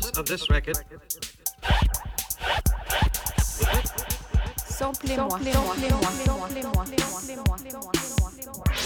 purpose of this record. Samplez-moi, samplez-moi, samplez-moi, samplez-moi, samplez-moi.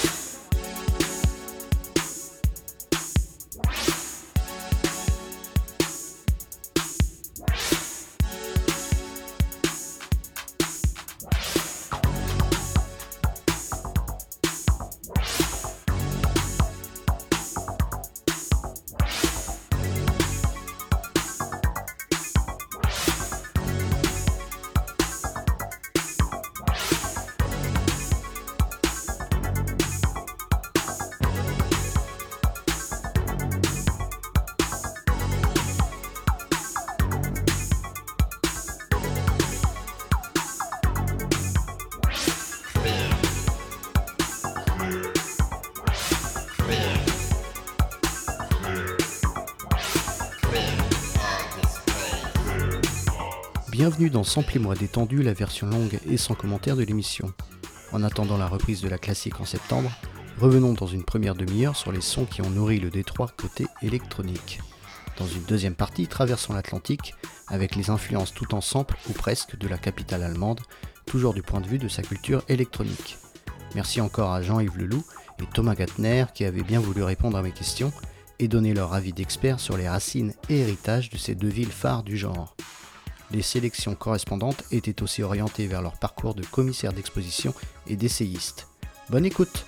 Bienvenue dans Samplez-moi détendu, la version longue et sans commentaire de l'émission. En attendant la reprise de la classique en septembre, revenons dans une première demi-heure sur les sons qui ont nourri le Détroit côté électronique. Dans une deuxième partie, traversons l'Atlantique avec les influences tout en sample ou presque de la capitale allemande, toujours du point de vue de sa culture électronique. Merci encore à Jean-Yves Leloup et Thomas Gattner qui avaient bien voulu répondre à mes questions et donner leur avis d'experts sur les racines et héritages de ces deux villes phares du genre. Les sélections correspondantes étaient aussi orientées vers leur parcours de commissaire d'exposition et d'essayiste. Bonne écoute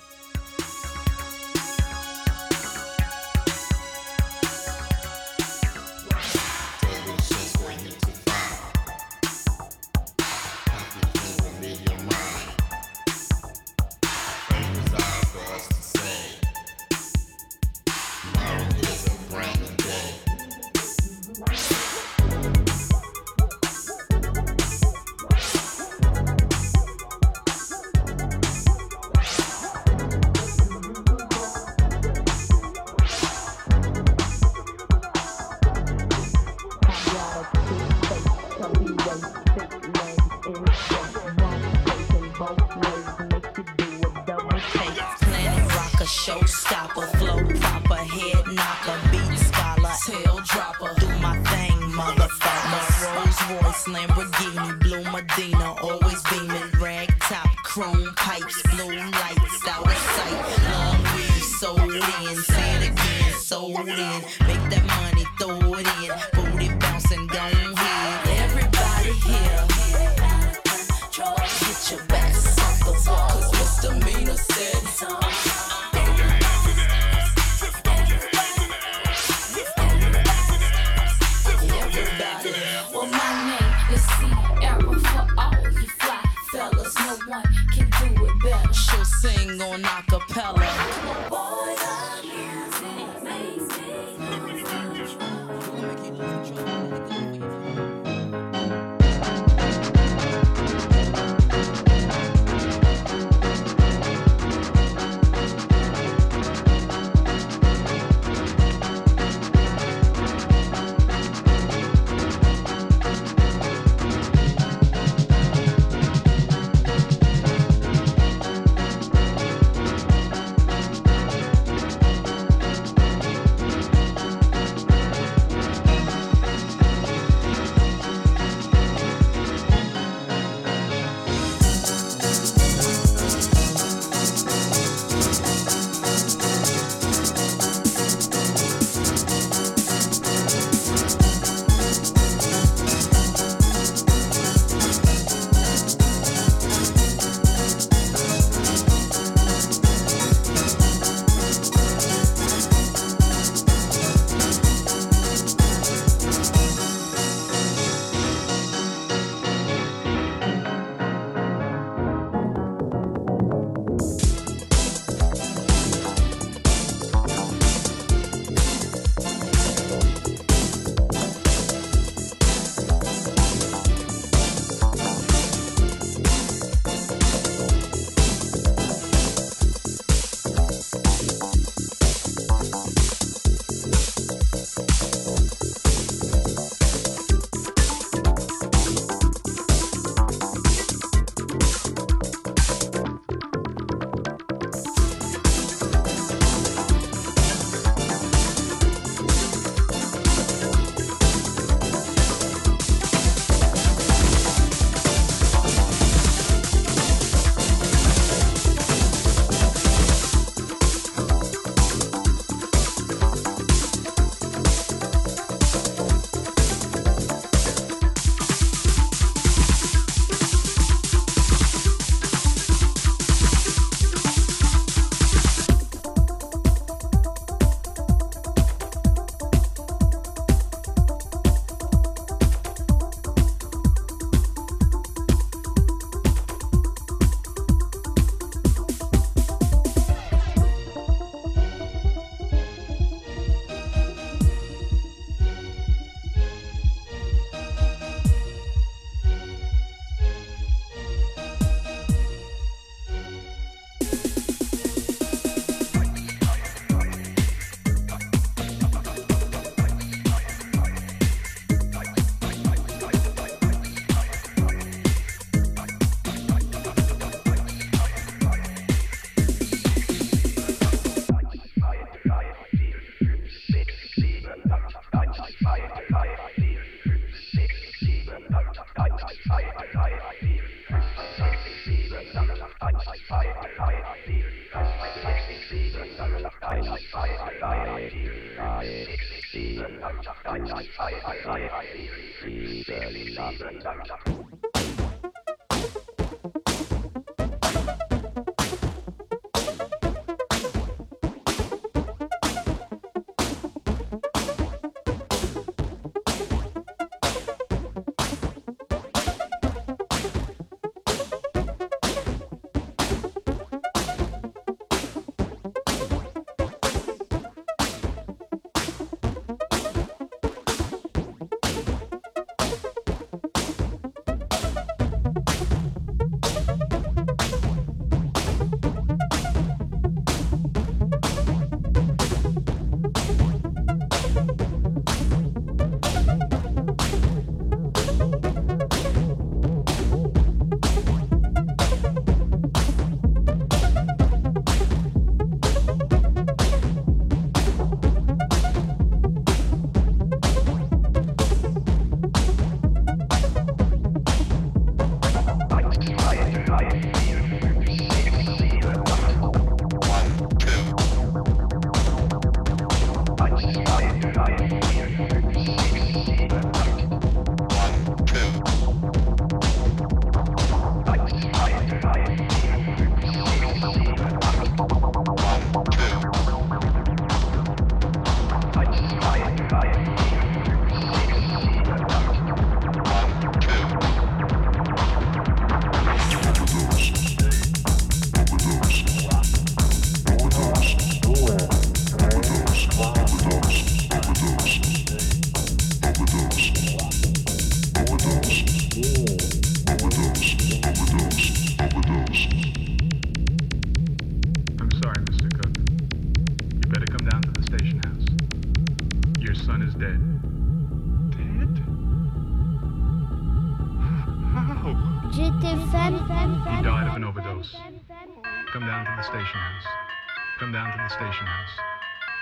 station house.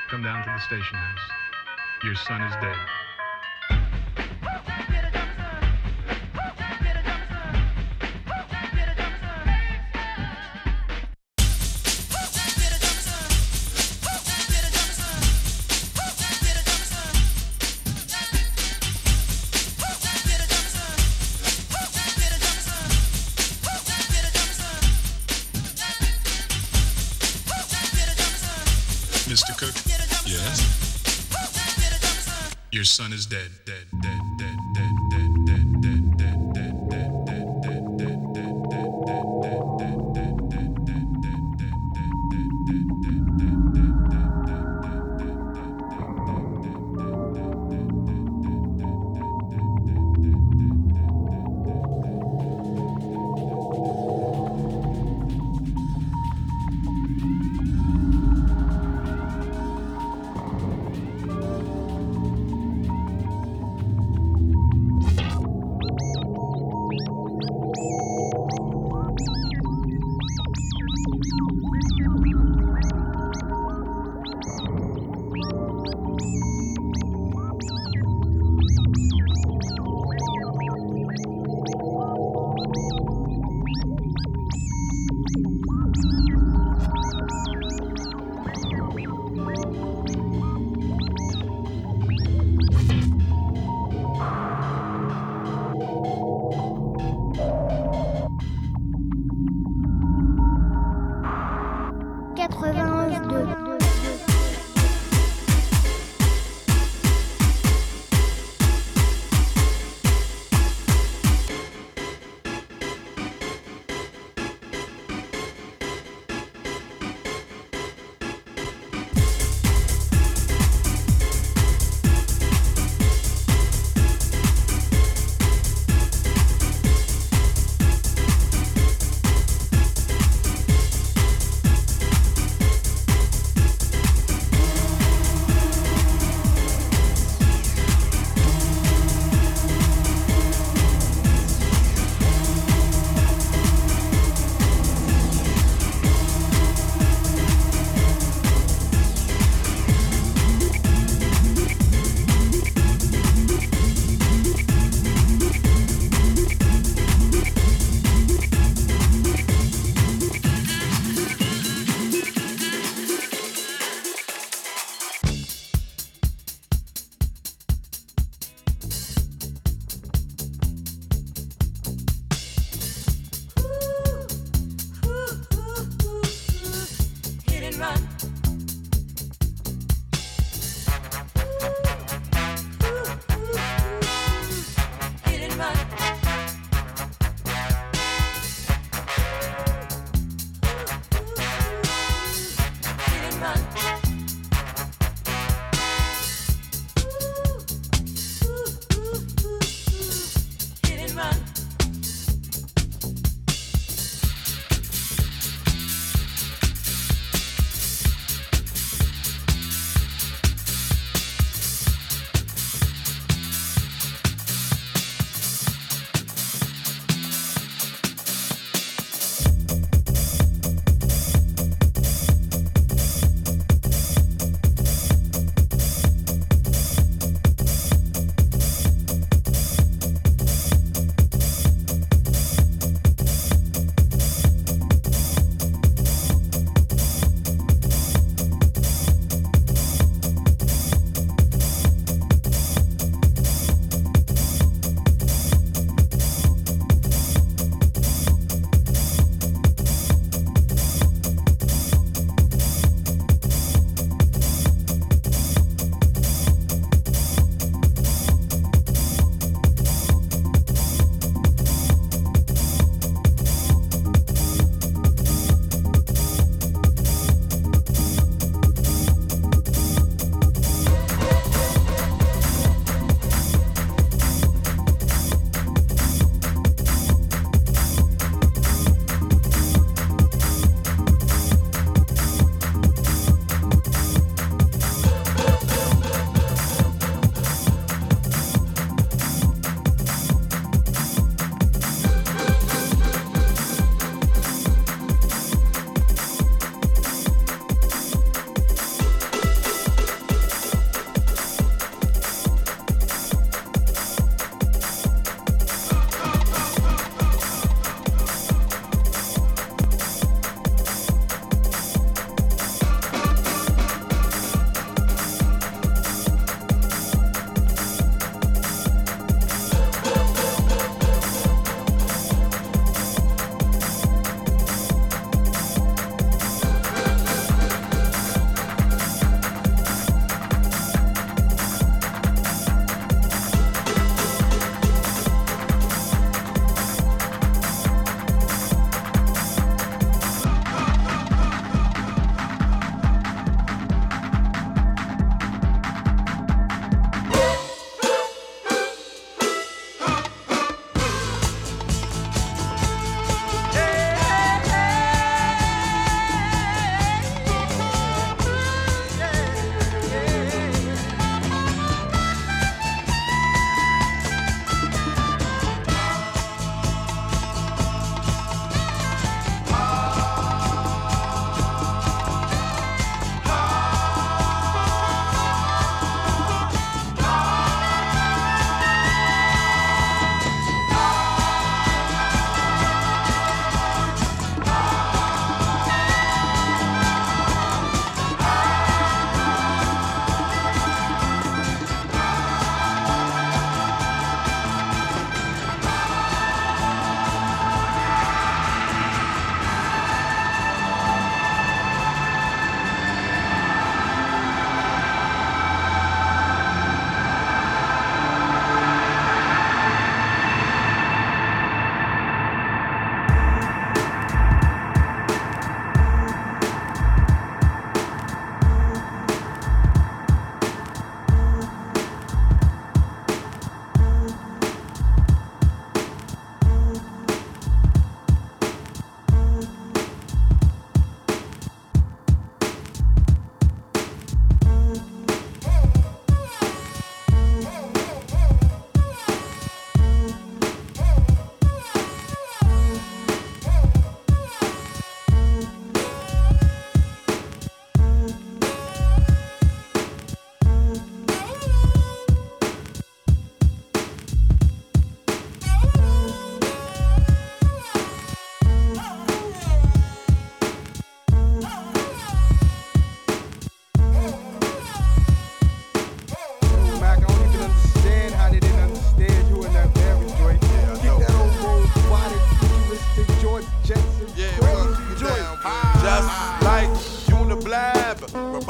Come down to the station house. Your son is dead. Mr. Cook? Yes. Your son is dead, dead, dead.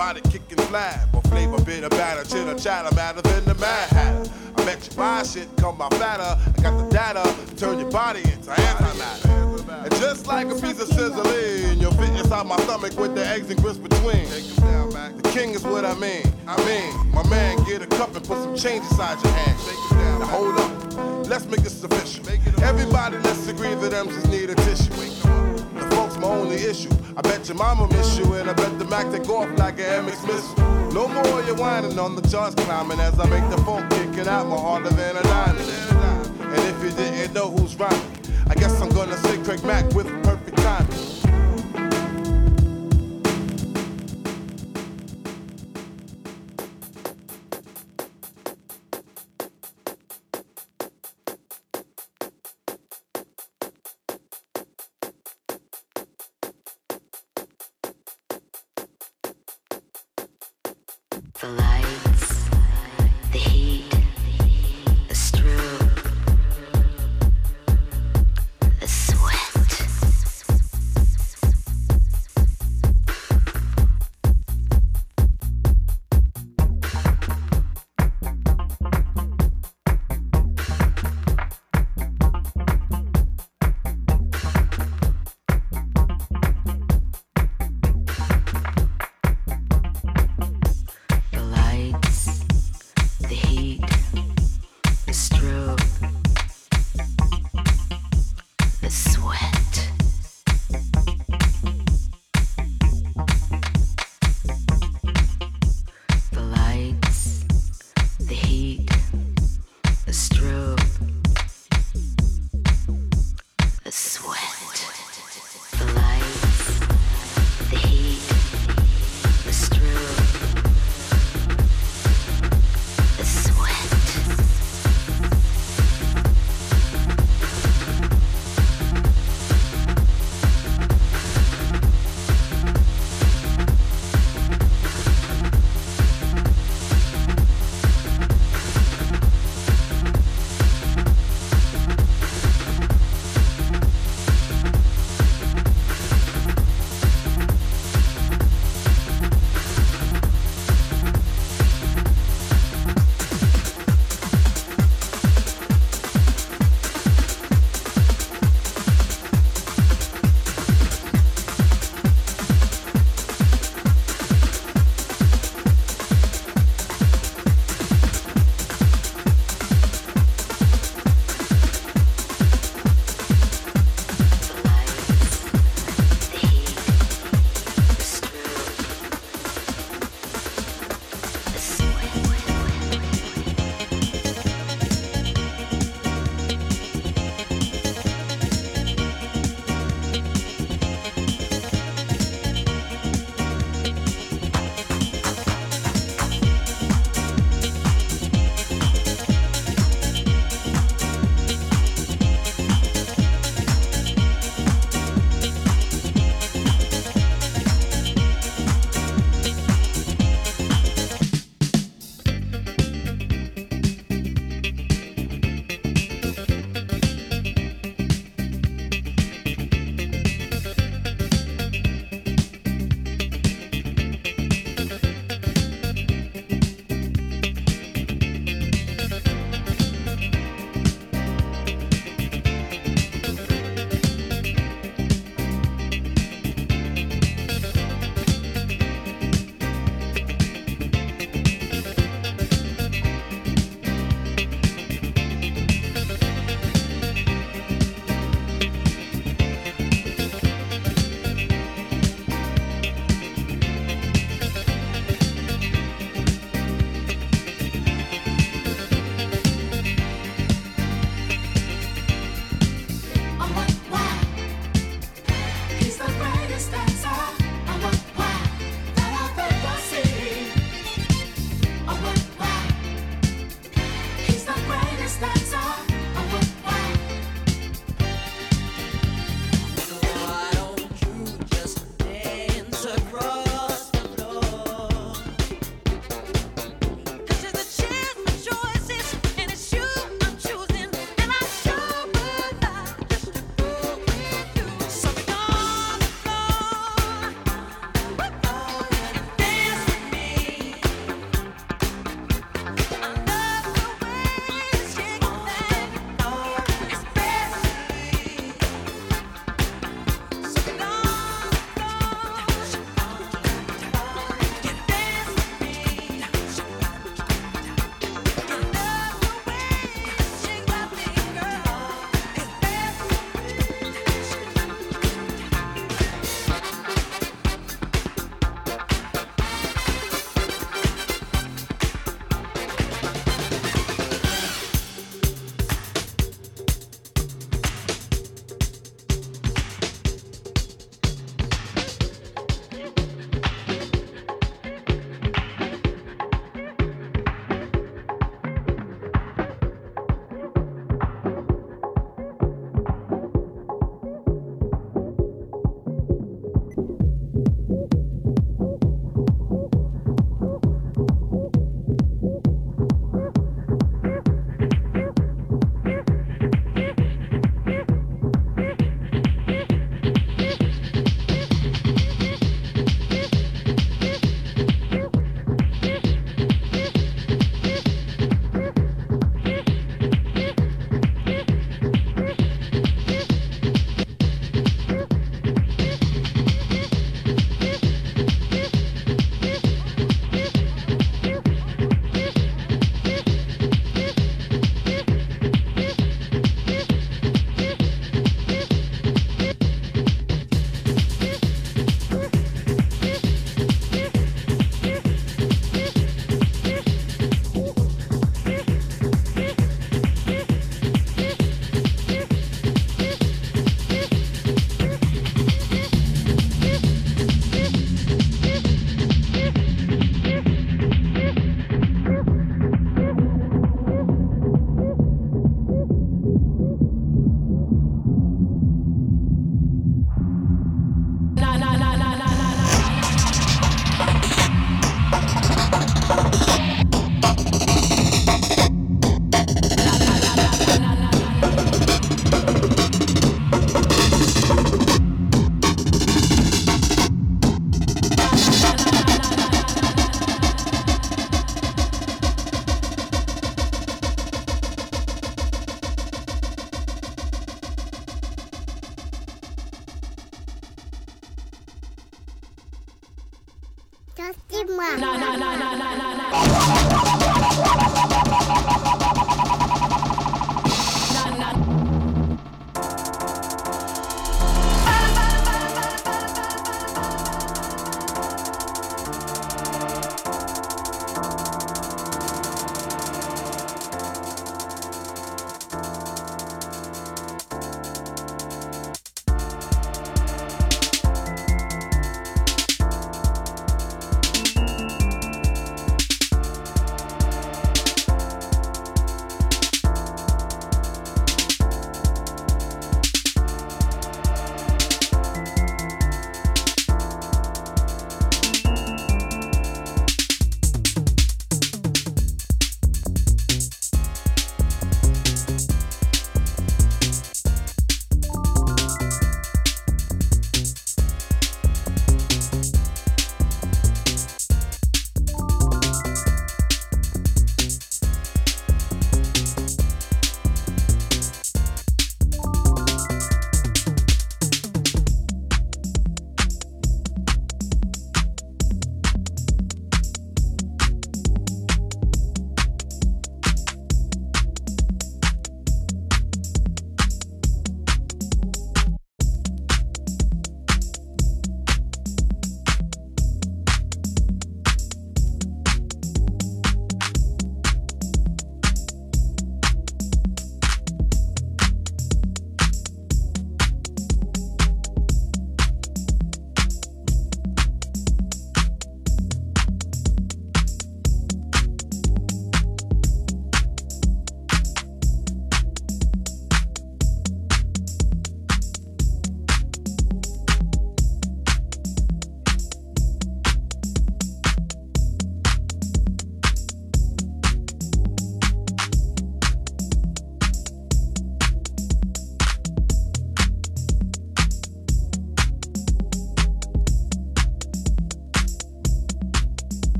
Body kicking flab. Or flavor bit of batter, chitter chatter, matter than the mad hatter. I bet you buy shit, come my fatter. I got the data, turn your body into antimatter. And just like a piece of sizzling, you'll fit inside my stomach with the eggs and grits between. The king is what I mean. I mean, my man, get a cup and put some change inside your hand. Now hold up, let's make this official. Everybody, let's agree that them just need a tissue. The folks my only issue. I bet your mama miss you, and I bet the Mac take off like an MX missile. No more you whining on the charts climbing as I make the phone kicking out more harder than a diamond. And if you didn't know who's rhyming, I guess I'm gonna say Craig Mack with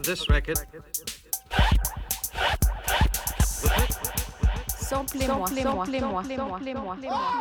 of this record. Samplez-moi, samplez-moi, samplez-moi, Apart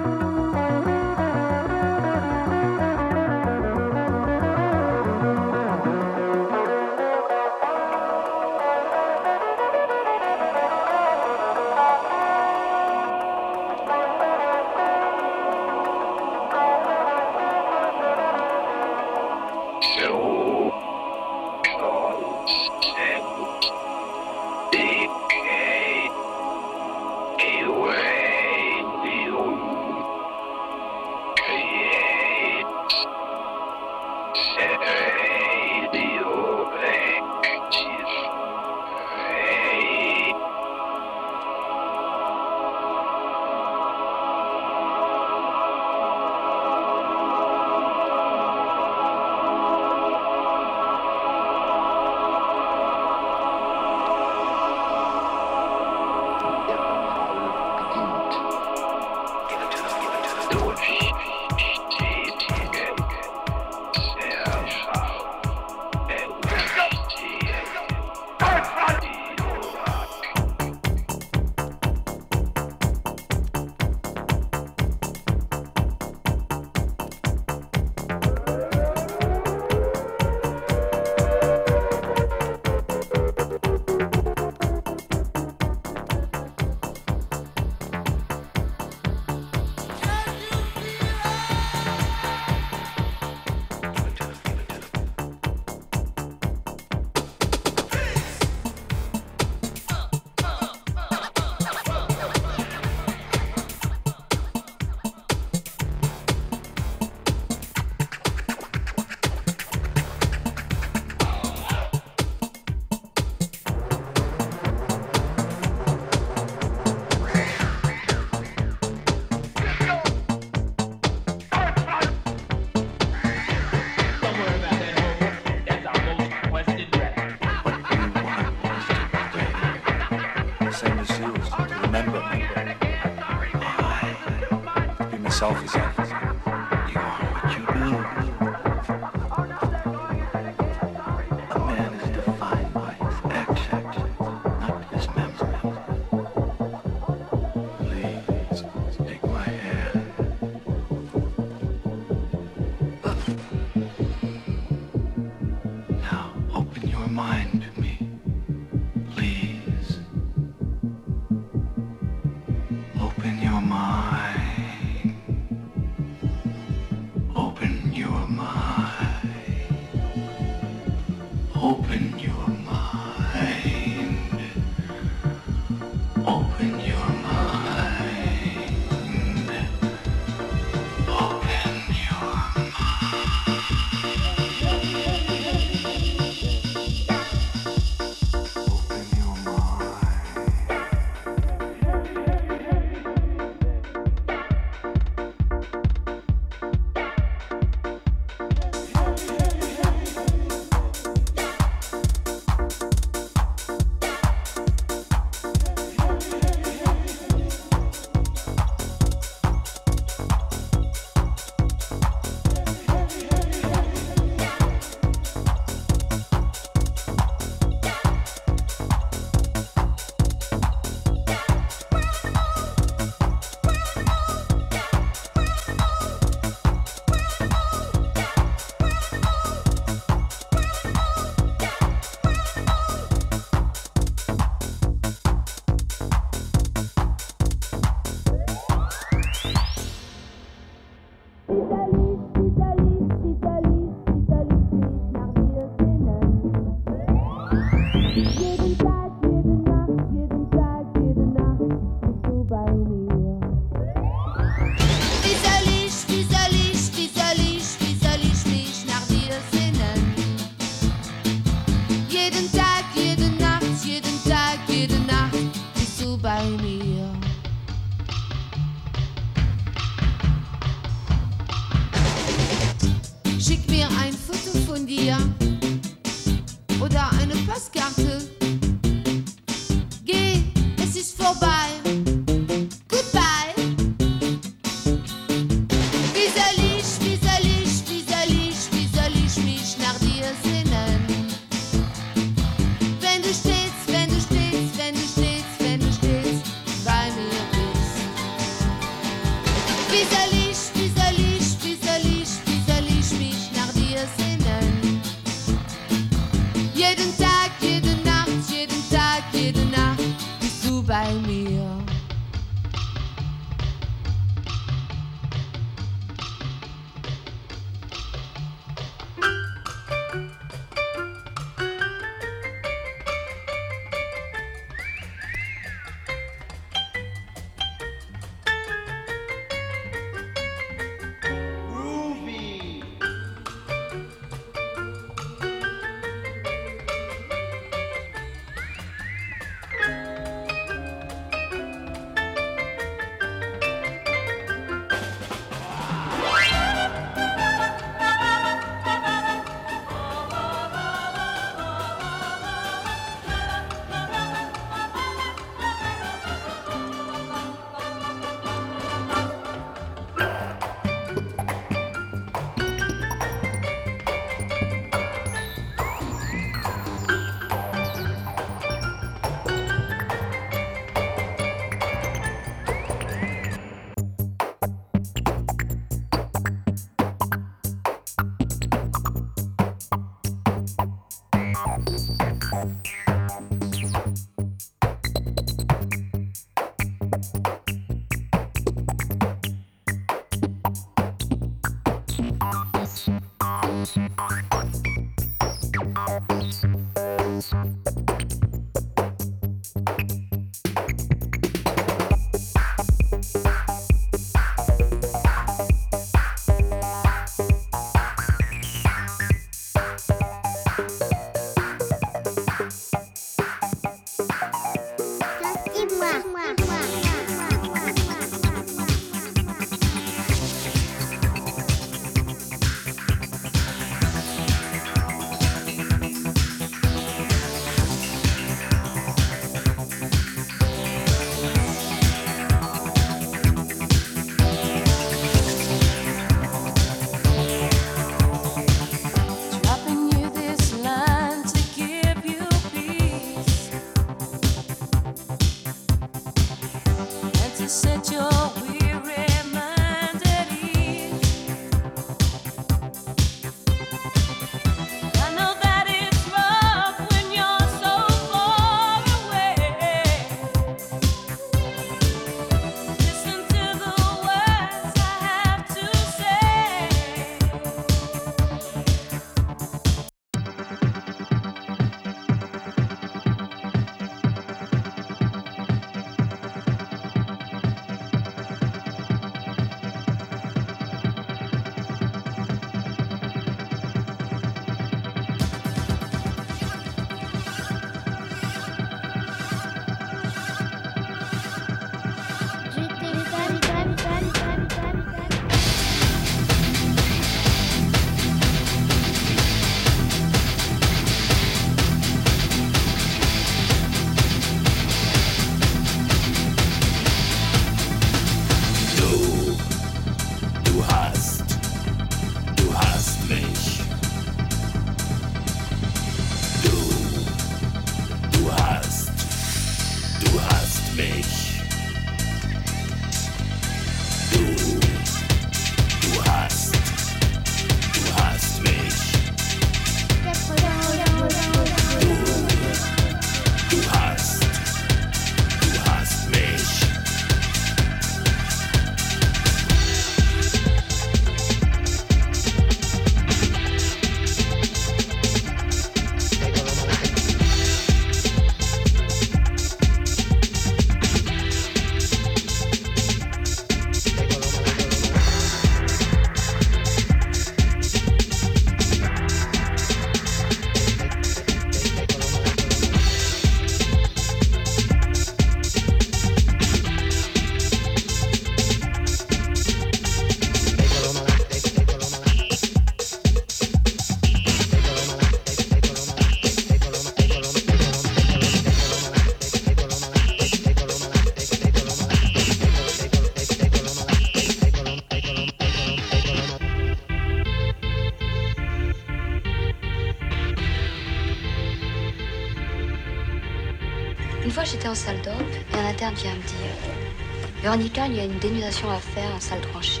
a une dénudation à faire en salle tranchée.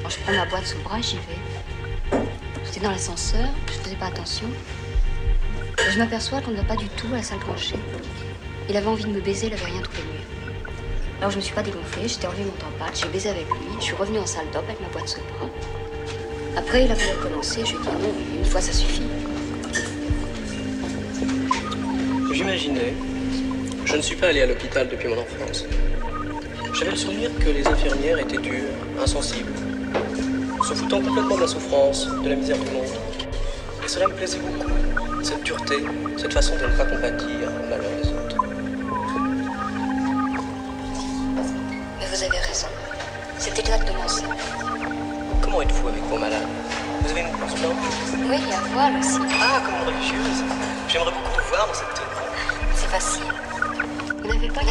Alors, je prends ma boîte sous bras j'y vais. J'étais dans l'ascenseur, je faisais pas attention. Et je m'aperçois qu'on ne va pas du tout à la salle tranchée. Il avait envie de me baiser, il avait rien trouvé mieux. Alors je me suis pas dégonflée, j'étais enlevée mon temps j'ai baisé avec lui, je suis revenue en salle d'op avec ma boîte sous bras. Après, il a voulu recommencer, je lui ai dit non, une fois ça suffit. J'imaginais. Je ne suis pas allé à l'hôpital depuis mon enfance. J'avais le souvenir que les infirmières étaient dures, insensibles, se foutant complètement de la souffrance, de la misère du monde. Et cela me plaisait beaucoup, cette dureté, cette façon de ne pas compatir au malheur des autres. Mais vous avez raison. C'est exactement ça. Comment êtes-vous avec vos malades? Vous avez une blanche Oui, il y a voile aussi. Ah, comme une religieuse. J'aimerais beaucoup vous voir dans cette tenue. C'est facile. Vous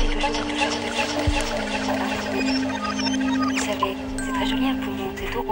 savez, c'est très joli un poumon, c'est tout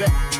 Yeah.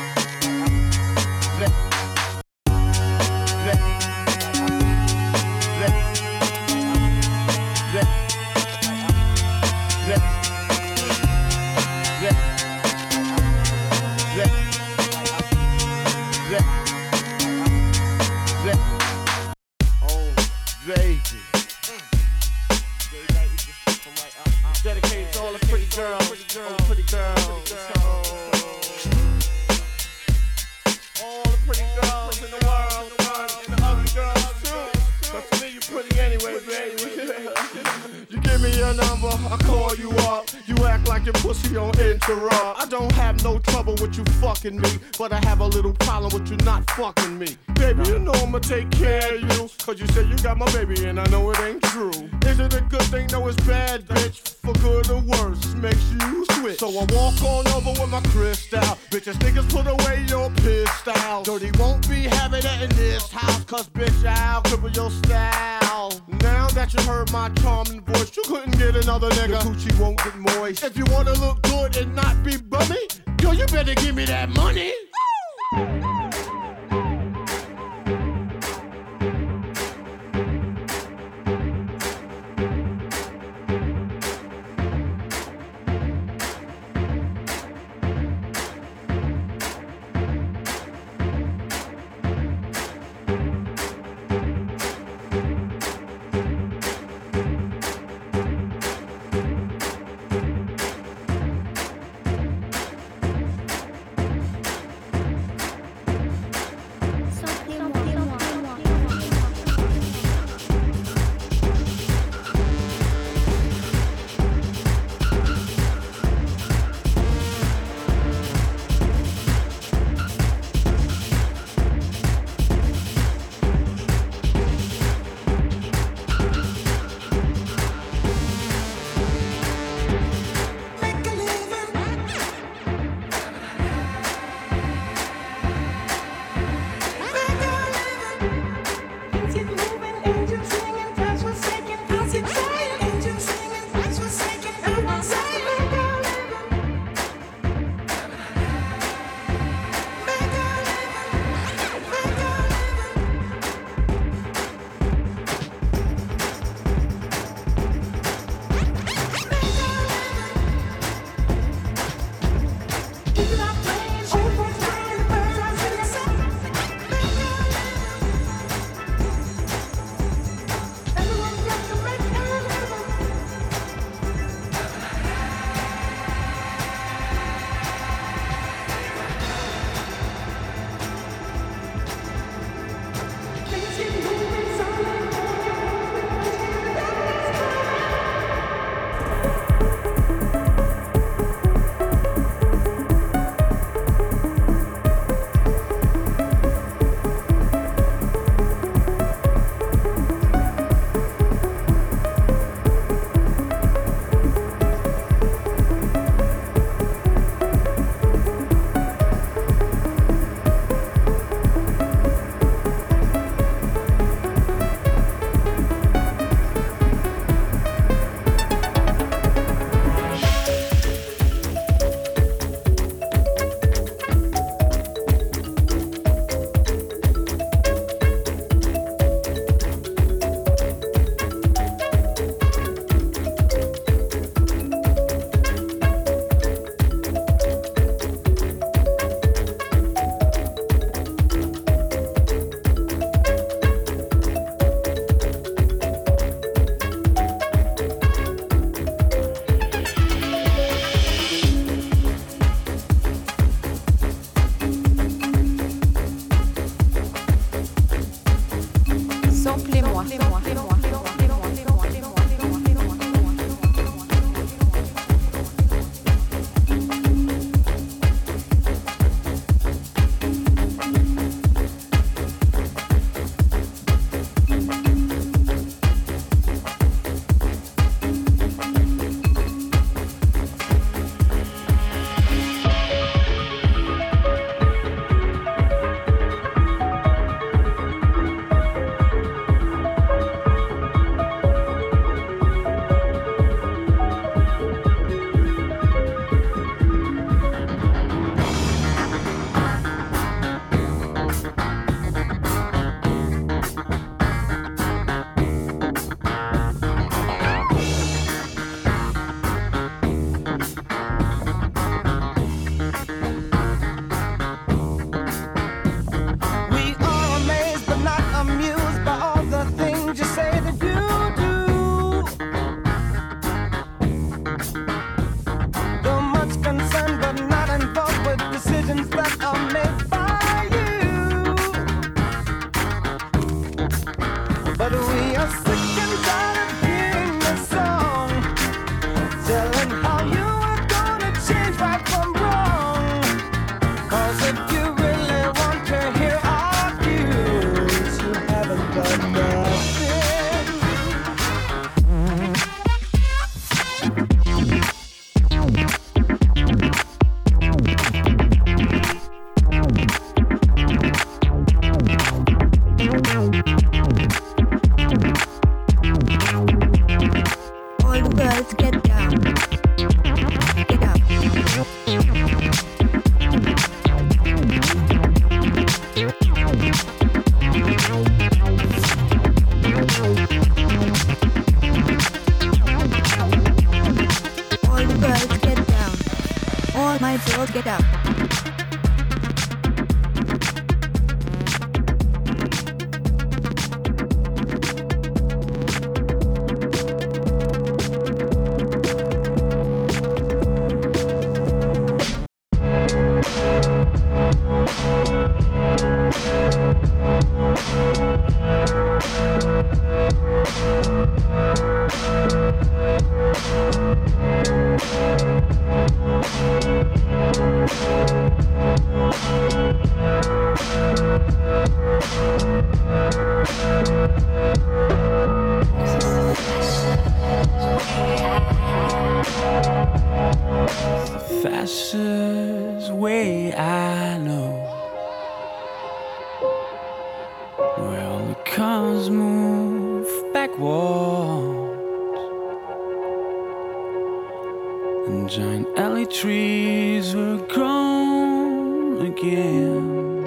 Again.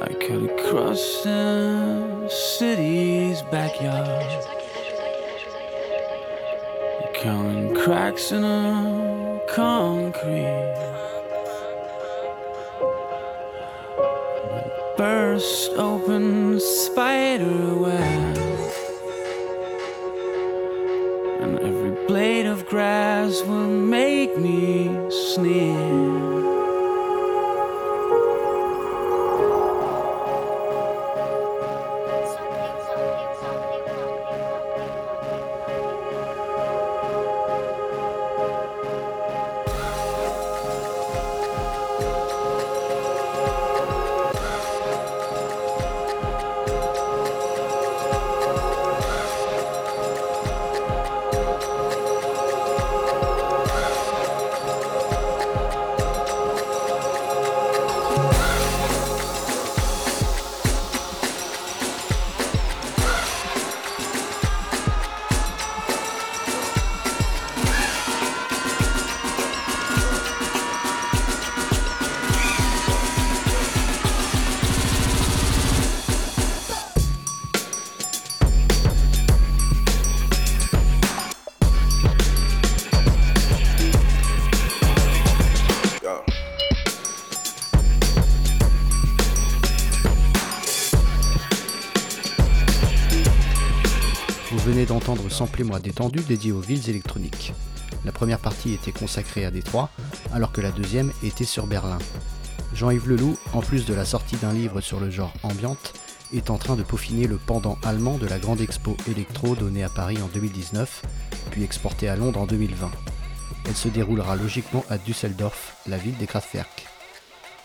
I cut across the city's backyard. Counting cracks in the concrete. Burst open spider web. And every blade of grass will make me sneer. D'entendre Samplez-moi détendu dédié aux villes électroniques. La première partie était consacrée à Détroit, alors que la deuxième était sur Berlin. Jean-Yves Leloup, en plus de la sortie d'un livre sur le genre ambiante, est en train de peaufiner le pendant allemand de la grande expo électro donnée à Paris en 2019, puis exportée à Londres en 2020. Elle se déroulera logiquement à Düsseldorf, la ville des Kraftwerk.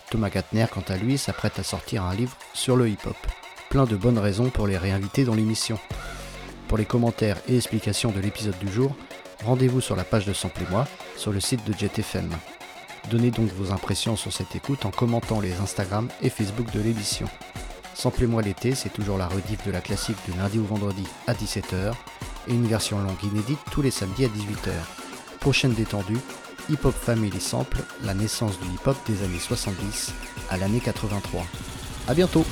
Thomas Gatner, quant à lui, s'apprête à sortir un livre sur le hip-hop. Plein de bonnes raisons pour les réinviter dans l'émission. Pour les commentaires et explications de l'épisode du jour, rendez-vous sur la page de Samplez-moi sur le site de JetFM. Donnez donc vos impressions sur cette écoute en commentant les Instagram et Facebook de l'émission. Samplez-moi l'été, c'est toujours la rediff de la classique du lundi au vendredi à 17h et une version longue inédite tous les samedis à 18h. Prochaine détendue, Hip Hop Family Sample, la naissance du hip hop des années 70 à l'année 83. A bientôt